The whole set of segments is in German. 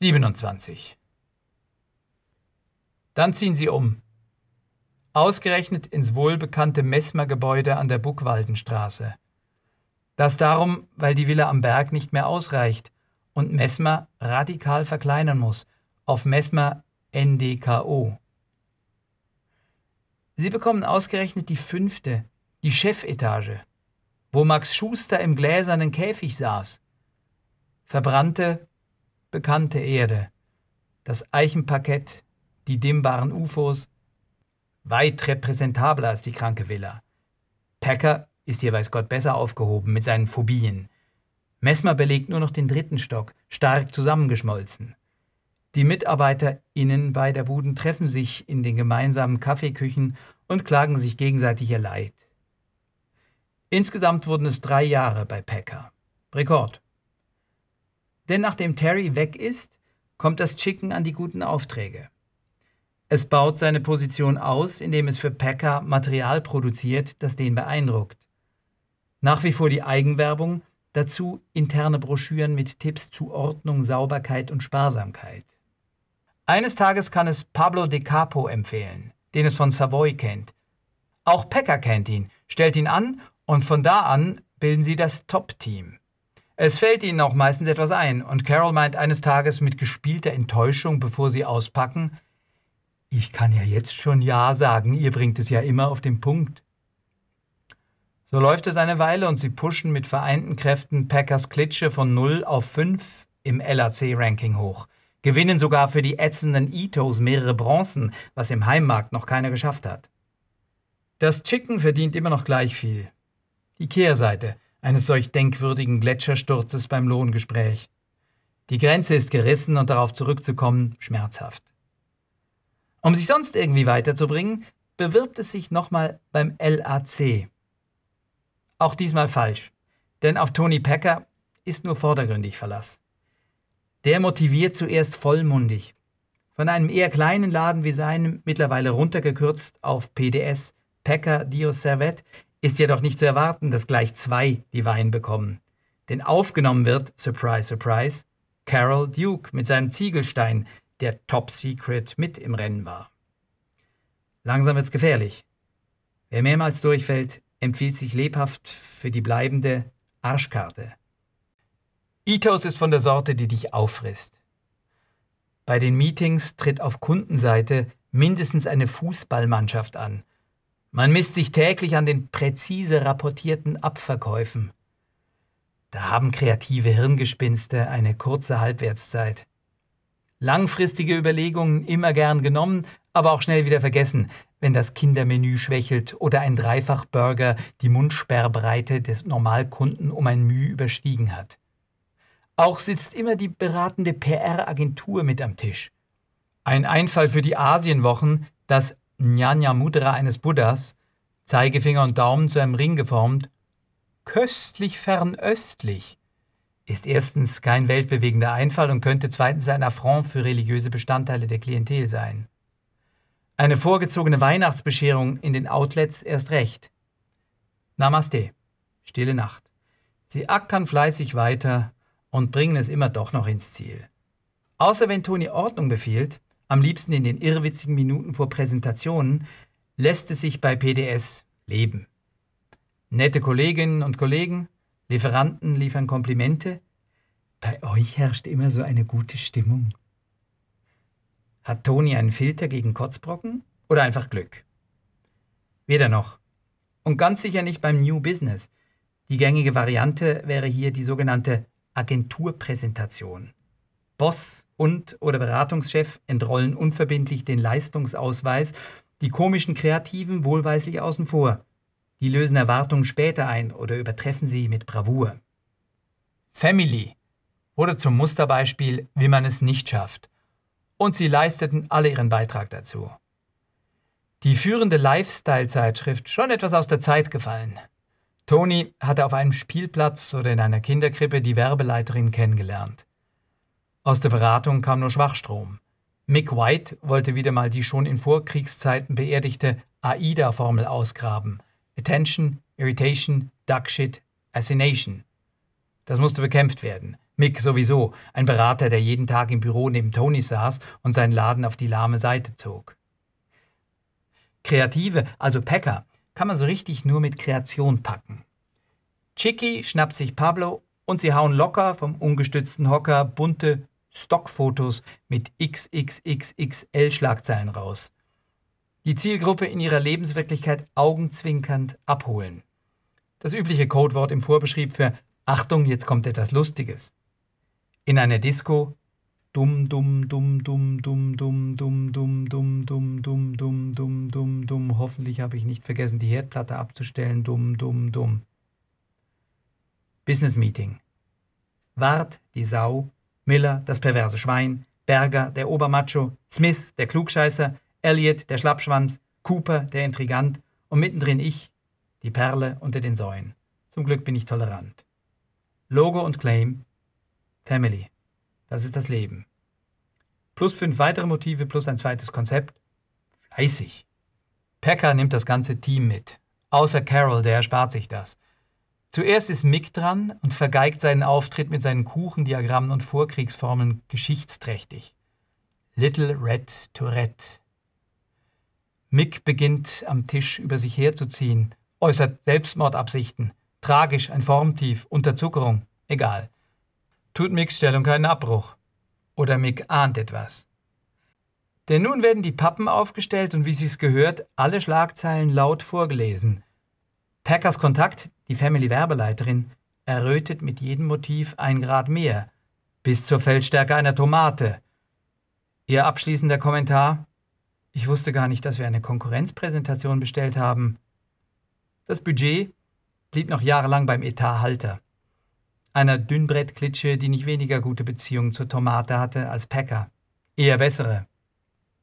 27. Dann ziehen sie um. Ausgerechnet ins wohlbekannte Messmer-Gebäude an der Buckwaldenstraße. Das darum, weil die Villa am Berg nicht mehr ausreicht und Messmer radikal verkleinern muss auf Messmer NDKO. Sie bekommen ausgerechnet die fünfte, die Chefetage, wo Max Schuster im gläsernen Käfig saß. Verbrannte, bekannte Erde, das Eichenparkett, die dimmbaren UFOs, weit repräsentabler als die kranke Villa. Packer ist hier weiß Gott besser aufgehoben mit seinen Phobien. Messmer belegt nur noch den dritten Stock, stark zusammengeschmolzen. Die MitarbeiterInnen beider Buden treffen sich in den gemeinsamen Kaffeeküchen und klagen sich gegenseitig ihr Leid. Insgesamt wurden es drei Jahre bei Packer. Rekord. Denn nachdem Terry weg ist, kommt das Chicken an die guten Aufträge. Es baut seine Position aus, indem es für Packer Material produziert, das den beeindruckt. Nach wie vor die Eigenwerbung, dazu interne Broschüren mit Tipps zu Ordnung, Sauberkeit und Sparsamkeit. Eines Tages kann es Pablo de Capo empfehlen, den es von Savoy kennt. Auch Packer kennt ihn, stellt ihn an und von da an bilden sie das Top-Team. Es fällt ihnen auch meistens etwas ein und Carol meint eines Tages mit gespielter Enttäuschung, bevor sie auspacken, ich kann ja jetzt schon Ja sagen, ihr bringt es ja immer auf den Punkt. So läuft es eine Weile und sie pushen mit vereinten Kräften Packers Klitsche von 0 auf 5 im LAC-Ranking hoch, gewinnen sogar für die ätzenden Itos mehrere Bronzen, was im Heimmarkt noch keiner geschafft hat. Das Chicken verdient immer noch gleich viel. Die Kehrseite eines solch denkwürdigen Gletschersturzes beim Lohngespräch. Die Grenze ist gerissen und darauf zurückzukommen schmerzhaft. Um sich sonst irgendwie weiterzubringen, bewirbt es sich nochmal beim LAC. Auch diesmal falsch, denn auf Tony Packer ist nur vordergründig Verlass. Der motiviert zuerst vollmundig. Von einem eher kleinen Laden wie seinem, mittlerweile runtergekürzt auf PDS, Packer Dio Servet, ist jedoch nicht zu erwarten, dass gleich zwei die Wein bekommen. Denn aufgenommen wird, surprise, surprise, Carol Duke mit seinem Ziegelstein, der Top Secret mit im Rennen war. Langsam wird's gefährlich. Wer mehrmals durchfällt, empfiehlt sich lebhaft für die bleibende Arschkarte. Ethos ist von der Sorte, die dich auffrisst. Bei den Meetings tritt auf Kundenseite mindestens eine Fußballmannschaft an. Man misst sich täglich an den präzise rapportierten Abverkäufen. Da haben kreative Hirngespinste eine kurze Halbwertszeit. Langfristige Überlegungen immer gern genommen, aber auch schnell wieder vergessen, wenn das Kindermenü schwächelt oder ein Dreifachburger die Mundsperrbreite des Normalkunden um ein Mühe überstiegen hat. Auch sitzt immer die beratende PR-Agentur mit am Tisch. Ein Einfall für die Asienwochen, das Jnana Mudra eines Buddhas, Zeigefinger und Daumen zu einem Ring geformt, köstlich fernöstlich, ist erstens kein weltbewegender Einfall und könnte zweitens ein Affront für religiöse Bestandteile der Klientel sein. Eine vorgezogene Weihnachtsbescherung in den Outlets erst recht. Namaste, stille Nacht. Sie ackern fleißig weiter und bringen es immer doch noch ins Ziel. Außer wenn Toni Ordnung befiehlt, am liebsten in den irrwitzigen Minuten vor Präsentationen, lässt es sich bei PDS leben. Nette Kolleginnen und Kollegen, Lieferanten liefern Komplimente. Bei euch herrscht immer so eine gute Stimmung. Hat Toni einen Filter gegen Kotzbrocken oder einfach Glück? Weder noch. Und ganz sicher nicht beim New Business. Die gängige Variante wäre hier die sogenannte Agenturpräsentation. Boss und oder Beratungschef entrollen unverbindlich den Leistungsausweis, die komischen Kreativen wohlweislich außen vor. Die lösen Erwartungen später ein oder übertreffen sie mit Bravour. Family wurde zum Musterbeispiel, wie man es nicht schafft. Und sie leisteten alle ihren Beitrag dazu. Die führende Lifestyle-Zeitschrift schon etwas aus der Zeit gefallen. Toni hatte auf einem Spielplatz oder in einer Kinderkrippe die Werbeleiterin kennengelernt. Aus der Beratung kam nur Schwachstrom. Mick White wollte wieder mal die schon in Vorkriegszeiten beerdigte AIDA-Formel ausgraben Attention, Irritation, Duckshit, Assination. Das musste bekämpft werden. Mick sowieso, ein Berater, der jeden Tag im Büro neben Tony saß und seinen Laden auf die lahme Seite zog. Kreative, also Packer, kann man so richtig nur mit Kreation packen. Chicky schnappt sich Pablo und sie hauen locker vom ungestützten Hocker bunte Stockfotos mit XXXXL-Schlagzeilen raus. Die Zielgruppe in ihrer Lebenswirklichkeit augenzwinkernd abholen. Das übliche Codewort im Vorbeschrieb für Achtung, jetzt kommt etwas Lustiges. In einer Disco dumm, dumm, dumm, dumm, dumm, dumm, dumm, dumm, dumm, dumm, dumm, dumm, dumm, dumm, dumm. Hoffentlich habe ich nicht vergessen, die Herdplatte abzustellen. Dumm, dumm, dumm. Business Meeting. Wart, die Sau, Miller, das perverse Schwein, Berger, der Obermacho, Smith, der Klugscheißer, Elliot, der Schlappschwanz, Cooper, der Intrigant und mittendrin ich, die Perle unter den Säuen. Zum Glück bin ich tolerant. Logo und Claim Family. Das ist das Leben. Plus fünf weitere Motive plus ein zweites Konzept. Fleißig. Packer nimmt das ganze Team mit. Außer Carol, der erspart sich das. Zuerst ist Mick dran und vergeigt seinen Auftritt mit seinen Kuchendiagrammen und Vorkriegsformeln geschichtsträchtig. Little Red Tourette. Mick beginnt am Tisch über sich herzuziehen, äußert Selbstmordabsichten. Tragisch, ein Formtief, Unterzuckerung, egal. Tut Micks Stellung keinen Abbruch. Oder Mick ahnt etwas. Denn nun werden die Pappen aufgestellt und wie sich's gehört, alle Schlagzeilen laut vorgelesen. Packers Kontakt, die Family-Werbeleiterin, errötet mit jedem Motiv ein Grad mehr, bis zur Feldstärke einer Tomate. Ihr abschließender Kommentar: Ich wusste gar nicht, dass wir eine Konkurrenzpräsentation bestellt haben. Das Budget blieb noch jahrelang beim Etathalter. Einer Dünnbrettklitsche, die nicht weniger gute Beziehungen zur Tomate hatte als Packer. Eher bessere.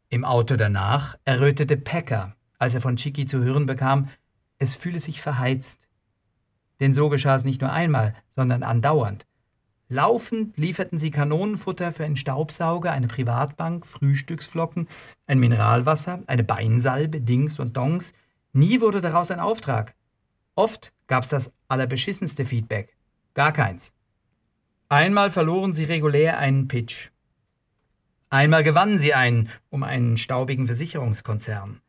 Im Auto danach errötete Packer, als er von Chicky zu hören bekam, es fühle sich verheizt. Denn so geschah es nicht nur einmal, sondern andauernd. Laufend lieferten sie Kanonenfutter für einen Staubsauger, eine Privatbank, Frühstücksflocken, ein Mineralwasser, eine Beinsalbe, Dings und Dongs. Nie wurde daraus ein Auftrag. Oft gab's das allerbeschissenste Feedback. Gar keins. Einmal verloren sie regulär einen Pitch. Einmal gewannen sie einen um einen staubigen Versicherungskonzern.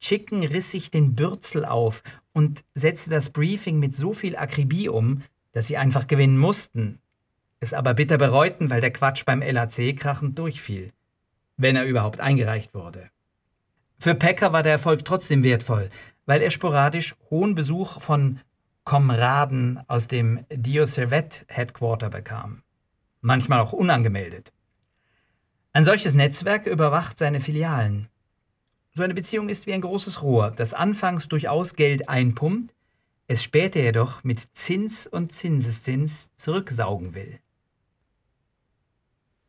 Chicken riss sich den Bürzel auf und setzte das Briefing mit so viel Akribie um, dass sie einfach gewinnen mussten, es aber bitter bereuten, weil der Quatsch beim LAC krachend durchfiel, wenn er überhaupt eingereicht wurde. Für Packer war der Erfolg trotzdem wertvoll, weil er sporadisch hohen Besuch von Komraden aus dem Dio Servet Headquarter bekam, manchmal auch unangemeldet. Ein solches Netzwerk überwacht seine Filialen. So eine Beziehung ist wie ein großes Rohr, das anfangs durchaus Geld einpumpt, es später jedoch mit Zins und Zinseszins zurücksaugen will.